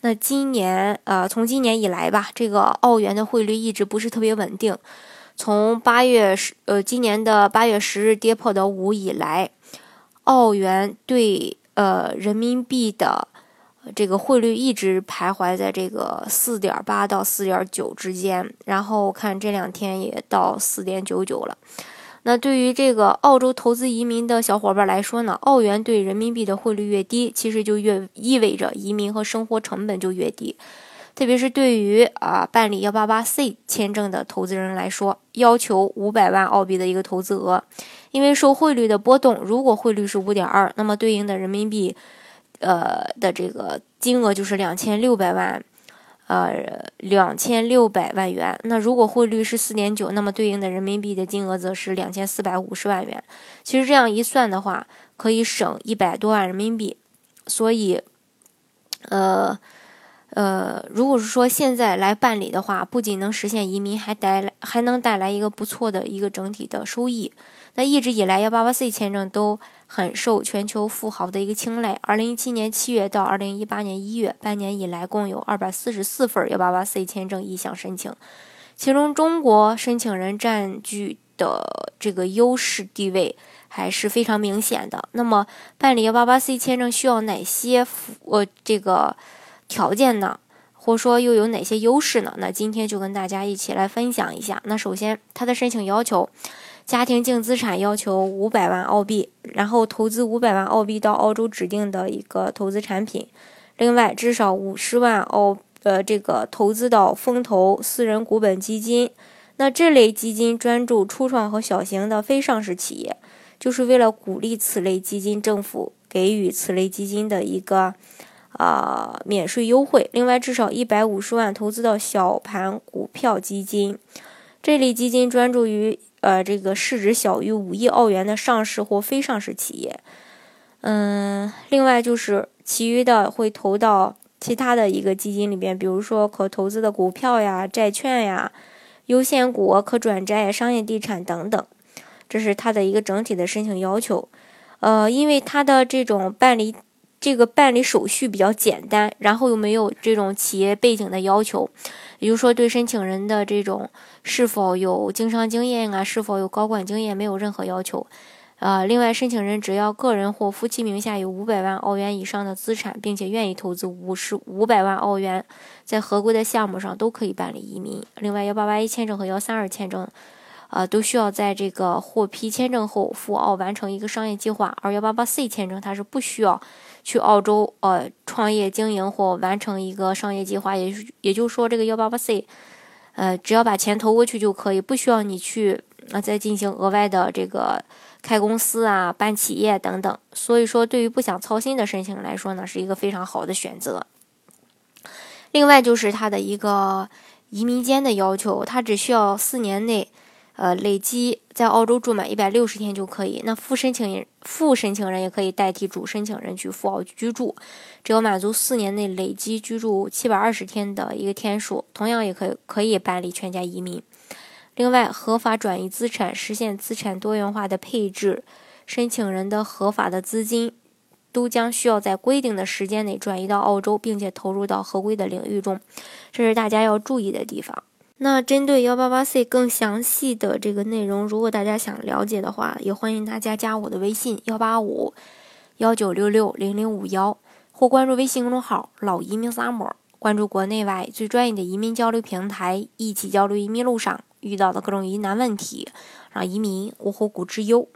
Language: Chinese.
那今年，呃，从今年以来吧，这个澳元的汇率一直不是特别稳定。从八月十，呃，今年的八月十日跌破的五以来，澳元对呃人民币的这个汇率一直徘徊在这个四点八到四点九之间，然后看这两天也到四点九九了。那对于这个澳洲投资移民的小伙伴来说呢，澳元对人民币的汇率越低，其实就越意味着移民和生活成本就越低。特别是对于啊办理幺八八 C 签证的投资人来说，要求五百万澳币的一个投资额，因为受汇率的波动，如果汇率是五点二，那么对应的人民币，呃的这个金额就是两千六百万。呃，两千六百万元。那如果汇率是四点九，那么对应的人民币的金额则是两千四百五十万元。其实这样一算的话，可以省一百多万人民币。所以，呃呃，如果是说现在来办理的话，不仅能实现移民，还带来还能带来一个不错的一个整体的收益。那一直以来，幺八八 C 签证都。很受全球富豪的一个青睐。二零一七年七月到二零一八年一月，半年以来共有二百四十四份幺八八 C 签证意向申请，其中中国申请人占据的这个优势地位还是非常明显的。那么，办理幺八八 C 签证需要哪些符呃这个条件呢？或者说又有哪些优势呢？那今天就跟大家一起来分享一下。那首先，它的申请要求。家庭净资产要求五百万澳币，然后投资五百万澳币到澳洲指定的一个投资产品，另外至少五十万澳呃这个投资到风投私人股本基金。那这类基金专注初创和小型的非上市企业，就是为了鼓励此类基金，政府给予此类基金的一个啊免税优惠。另外至少一百五十万投资到小盘股票基金，这类基金专注于。呃，这个市值小于五亿澳元的上市或非上市企业，嗯，另外就是其余的会投到其他的一个基金里边，比如说可投资的股票呀、债券呀、优先股、可转债、商业地产等等，这是它的一个整体的申请要求。呃，因为它的这种办理这个办理手续比较简单，然后又没有这种企业背景的要求。也就是说，对申请人的这种是否有经商经验啊，是否有高管经验，没有任何要求。呃，另外，申请人只要个人或夫妻名下有五百万澳元以上的资产，并且愿意投资五十五百万澳元在合规的项目上，都可以办理移民。另外，幺八八一签证和幺三二签证，呃，都需要在这个获批签证后赴澳完成一个商业计划，而幺八八 C 签证它是不需要。去澳洲呃创业经营或完成一个商业计划，也也就是说，这个幺八八 C，呃，只要把钱投过去就可以，不需要你去啊再进行额外的这个开公司啊、办企业等等。所以说，对于不想操心的申请人来说呢，是一个非常好的选择。另外就是它的一个移民间的要求，它只需要四年内。呃，累计在澳洲住满一百六十天就可以。那副申请人、副申请人也可以代替主申请人去赴澳居住，只要满足四年内累计居住七百二十天的一个天数，同样也可以可以办理全家移民。另外，合法转移资产，实现资产多元化的配置，申请人的合法的资金都将需要在规定的时间内转移到澳洲，并且投入到合规的领域中，这是大家要注意的地方。那针对幺八八 C 更详细的这个内容，如果大家想了解的话，也欢迎大家加我的微信幺八五幺九六六零零五幺，或关注微信公众号“老移民萨摩关注国内外最专业的移民交流平台，一起交流移民路上遇到的各种疑难问题，让移民无后顾之忧。